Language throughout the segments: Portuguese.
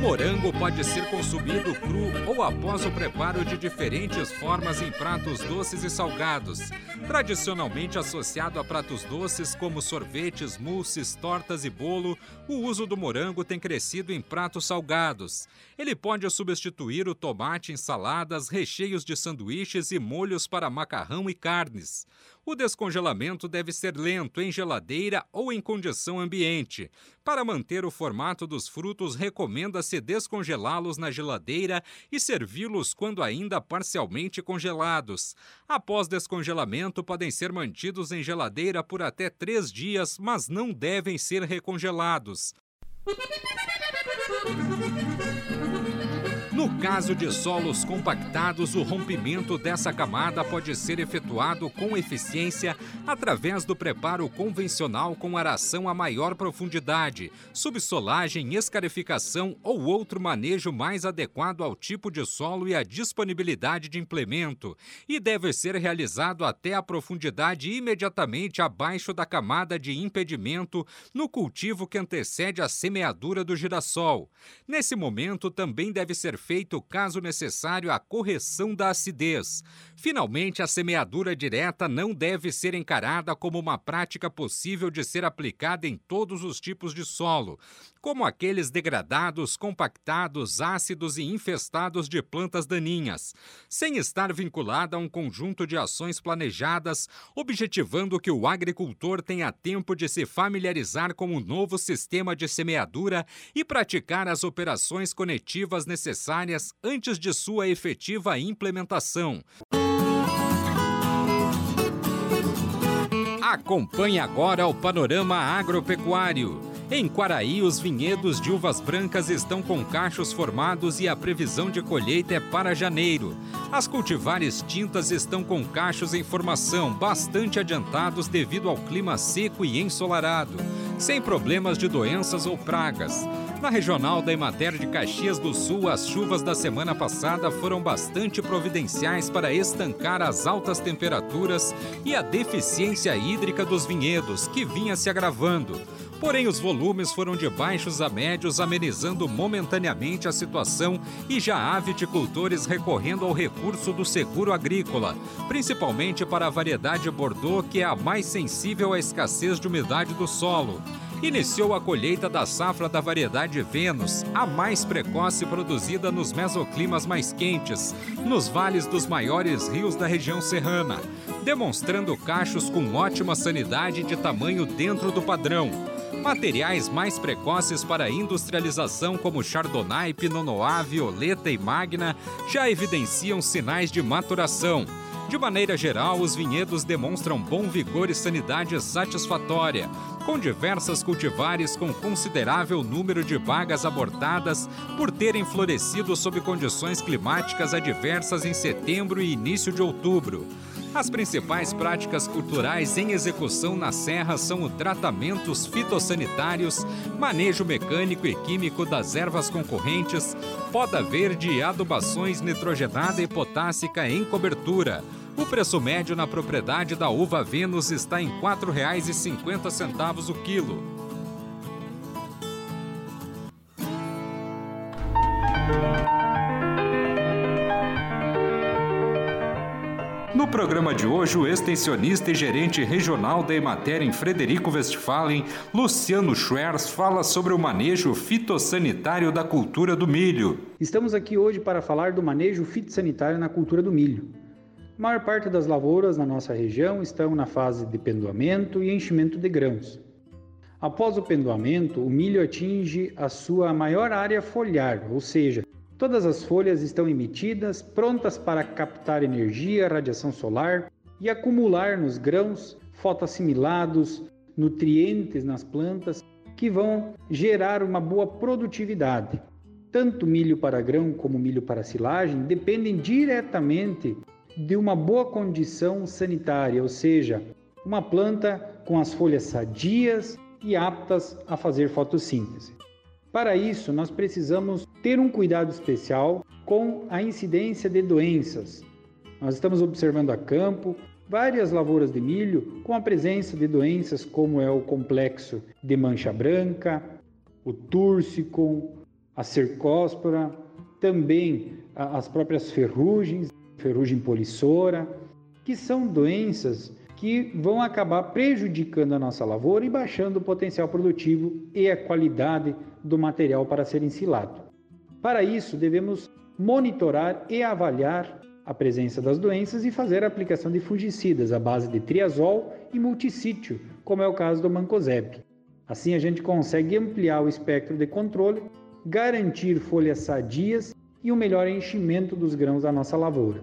Morango pode ser consumido cru ou após o preparo de diferentes formas em pratos doces e salgados. Tradicionalmente associado a pratos doces como sorvetes, mousses, tortas e bolo, o uso do morango tem crescido em pratos salgados. Ele pode substituir o tomate em saladas, recheios de sanduíches e molhos para macarrão e carnes. O descongelamento deve ser lento em geladeira ou em condição ambiente. Para manter o formato dos frutos, recomenda-se descongelá-los na geladeira e servi-los quando ainda parcialmente congelados. Após descongelamento, podem ser mantidos em geladeira por até três dias, mas não devem ser recongelados. No caso de solos compactados, o rompimento dessa camada pode ser efetuado com eficiência através do preparo convencional com aração a maior profundidade, subsolagem, escarificação ou outro manejo mais adequado ao tipo de solo e à disponibilidade de implemento, e deve ser realizado até a profundidade imediatamente abaixo da camada de impedimento no cultivo que antecede a semeadura do girassol. Nesse momento, também deve ser feito, caso necessário, a correção da acidez. Finalmente, a semeadura direta não deve ser encarada como uma prática possível de ser aplicada em todos os tipos de solo, como aqueles degradados, compactados, ácidos e infestados de plantas daninhas, sem estar vinculada a um conjunto de ações planejadas, objetivando que o agricultor tenha tempo de se familiarizar com o novo sistema de semeadura e praticar as operações necessárias necessárias antes de sua efetiva implementação. Acompanhe agora o panorama agropecuário. Em Quaraí, os vinhedos de uvas brancas estão com cachos formados e a previsão de colheita é para janeiro. As cultivares tintas estão com cachos em formação, bastante adiantados devido ao clima seco e ensolarado, sem problemas de doenças ou pragas. Na regional da Emater de Caxias do Sul, as chuvas da semana passada foram bastante providenciais para estancar as altas temperaturas e a deficiência hídrica dos vinhedos, que vinha se agravando. Porém, os volumes foram de baixos a médios, amenizando momentaneamente a situação e já há viticultores recorrendo ao recurso do seguro agrícola, principalmente para a variedade Bordeaux, que é a mais sensível à escassez de umidade do solo iniciou a colheita da safra da variedade Vênus, a mais precoce produzida nos mesoclimas mais quentes, nos vales dos maiores rios da região serrana, demonstrando cachos com ótima sanidade de tamanho dentro do padrão. Materiais mais precoces para industrialização, como Chardonnay, Pinot Noir, Violeta e Magna, já evidenciam sinais de maturação. De maneira geral, os vinhedos demonstram bom vigor e sanidade satisfatória, com diversas cultivares com considerável número de vagas abortadas por terem florescido sob condições climáticas adversas em setembro e início de outubro. As principais práticas culturais em execução na serra são o tratamentos fitossanitários, manejo mecânico e químico das ervas concorrentes, poda verde e adubações nitrogenada e potássica em cobertura o preço médio na propriedade da uva Vênus está em R$ 4,50 o quilo. No programa de hoje, o extensionista e gerente regional da Emater em Frederico Westphalen, Luciano Schwerz, fala sobre o manejo fitossanitário da cultura do milho. Estamos aqui hoje para falar do manejo fitossanitário na cultura do milho. A maior parte das lavouras na nossa região estão na fase de pendoamento e enchimento de grãos. Após o pendoamento, o milho atinge a sua maior área foliar, ou seja, todas as folhas estão emitidas, prontas para captar energia, radiação solar e acumular nos grãos fotoassimilados, nutrientes nas plantas que vão gerar uma boa produtividade. tanto milho para grão como milho para silagem, dependem diretamente de uma boa condição sanitária, ou seja, uma planta com as folhas sadias e aptas a fazer fotossíntese. Para isso, nós precisamos ter um cuidado especial com a incidência de doenças. Nós estamos observando a campo várias lavouras de milho com a presença de doenças como é o complexo de mancha branca, o túrcicon, a cercóspora, também as próprias ferrugens, ferrugem polissora, que são doenças que vão acabar prejudicando a nossa lavoura e baixando o potencial produtivo e a qualidade do material para ser ensilado. Para isso, devemos monitorar e avaliar a presença das doenças e fazer a aplicação de fungicidas à base de triazol e multissítio, como é o caso do mancozeb. Assim, a gente consegue ampliar o espectro de controle, garantir folhas sadias e um melhor enchimento dos grãos da nossa lavoura.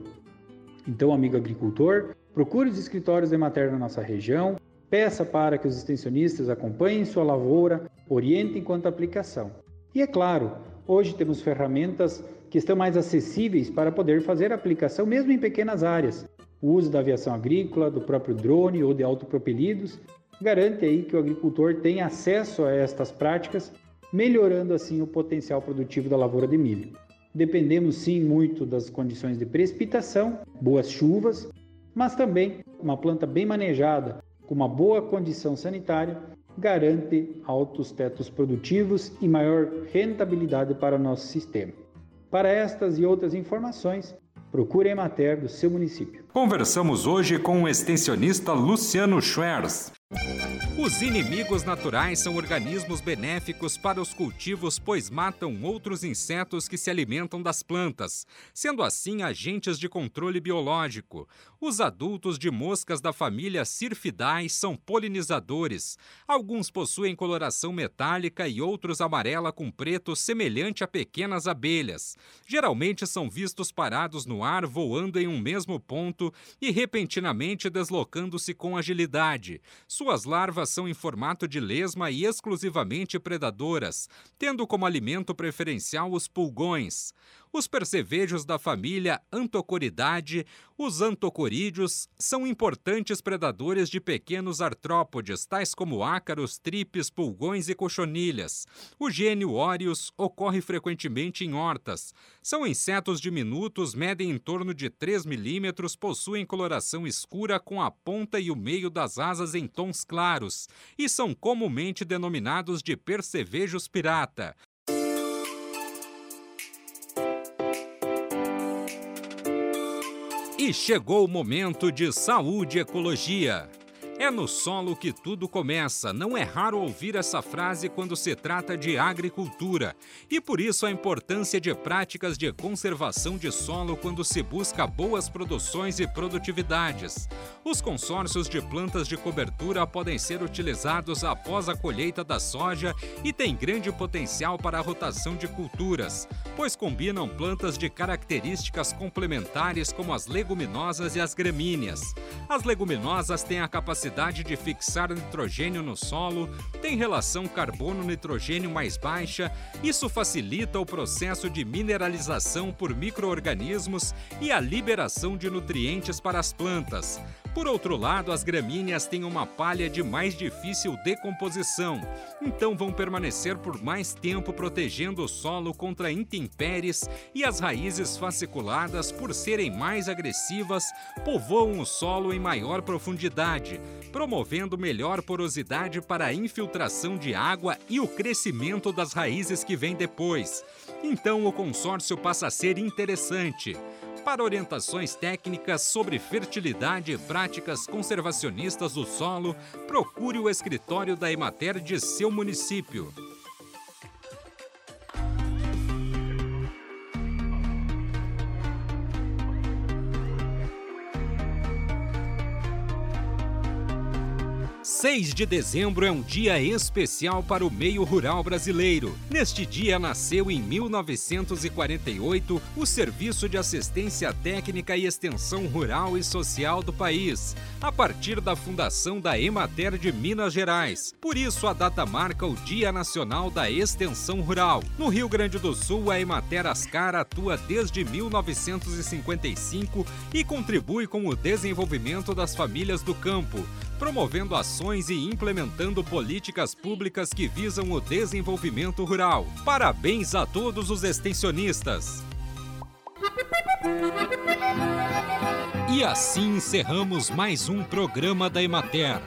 Então, amigo agricultor, procure os escritórios de matéria na nossa região, peça para que os extensionistas acompanhem sua lavoura, orientem quanto à aplicação. E é claro, hoje temos ferramentas que estão mais acessíveis para poder fazer aplicação mesmo em pequenas áreas. O uso da aviação agrícola, do próprio drone ou de autopropelidos garante aí que o agricultor tenha acesso a estas práticas, melhorando assim o potencial produtivo da lavoura de milho. Dependemos sim muito das condições de precipitação, boas chuvas, mas também uma planta bem manejada, com uma boa condição sanitária, garante altos tetos produtivos e maior rentabilidade para nosso sistema. Para estas e outras informações, procure a Emater do seu município. Conversamos hoje com o extensionista Luciano Schwerz. Os inimigos naturais são organismos benéficos para os cultivos, pois matam outros insetos que se alimentam das plantas, sendo assim agentes de controle biológico. Os adultos de moscas da família Syrphidae são polinizadores. Alguns possuem coloração metálica e outros amarela com preto, semelhante a pequenas abelhas. Geralmente são vistos parados no ar, voando em um mesmo ponto e repentinamente deslocando-se com agilidade. Suas larvas são em formato de lesma e exclusivamente predadoras, tendo como alimento preferencial os pulgões os percevejos da família Antocoridae, os antocorídeos, são importantes predadores de pequenos artrópodes, tais como ácaros, tripes, pulgões e cochonilhas. O gênio Orius ocorre frequentemente em hortas. São insetos diminutos, medem em torno de 3 milímetros, possuem coloração escura com a ponta e o meio das asas em tons claros e são comumente denominados de percevejos pirata. E chegou o momento de saúde e ecologia. É no solo que tudo começa. Não é raro ouvir essa frase quando se trata de agricultura. E por isso a importância de práticas de conservação de solo quando se busca boas produções e produtividades. Os consórcios de plantas de cobertura podem ser utilizados após a colheita da soja e têm grande potencial para a rotação de culturas, pois combinam plantas de características complementares como as leguminosas e as gramíneas. As leguminosas têm a capacidade capacidade de fixar nitrogênio no solo, tem relação carbono-nitrogênio mais baixa, isso facilita o processo de mineralização por microorganismos e a liberação de nutrientes para as plantas. Por outro lado, as gramíneas têm uma palha de mais difícil decomposição, então vão permanecer por mais tempo protegendo o solo contra intempéries e as raízes fasciculadas, por serem mais agressivas, povoam o solo em maior profundidade, promovendo melhor porosidade para a infiltração de água e o crescimento das raízes que vêm depois. Então o consórcio passa a ser interessante. Para orientações técnicas sobre fertilidade e práticas conservacionistas do solo, procure o escritório da Emater de seu município. 6 de dezembro é um dia especial para o meio rural brasileiro. Neste dia nasceu em 1948 o Serviço de Assistência Técnica e Extensão Rural e Social do país, a partir da fundação da Emater de Minas Gerais. Por isso a data marca o Dia Nacional da Extensão Rural. No Rio Grande do Sul, a Emater Ascar atua desde 1955 e contribui com o desenvolvimento das famílias do campo promovendo ações e implementando políticas públicas que visam o desenvolvimento rural. Parabéns a todos os extensionistas! E assim encerramos mais um programa da Emater.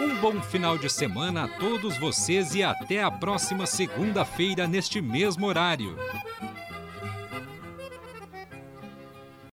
Um bom final de semana a todos vocês e até a próxima segunda-feira neste mesmo horário.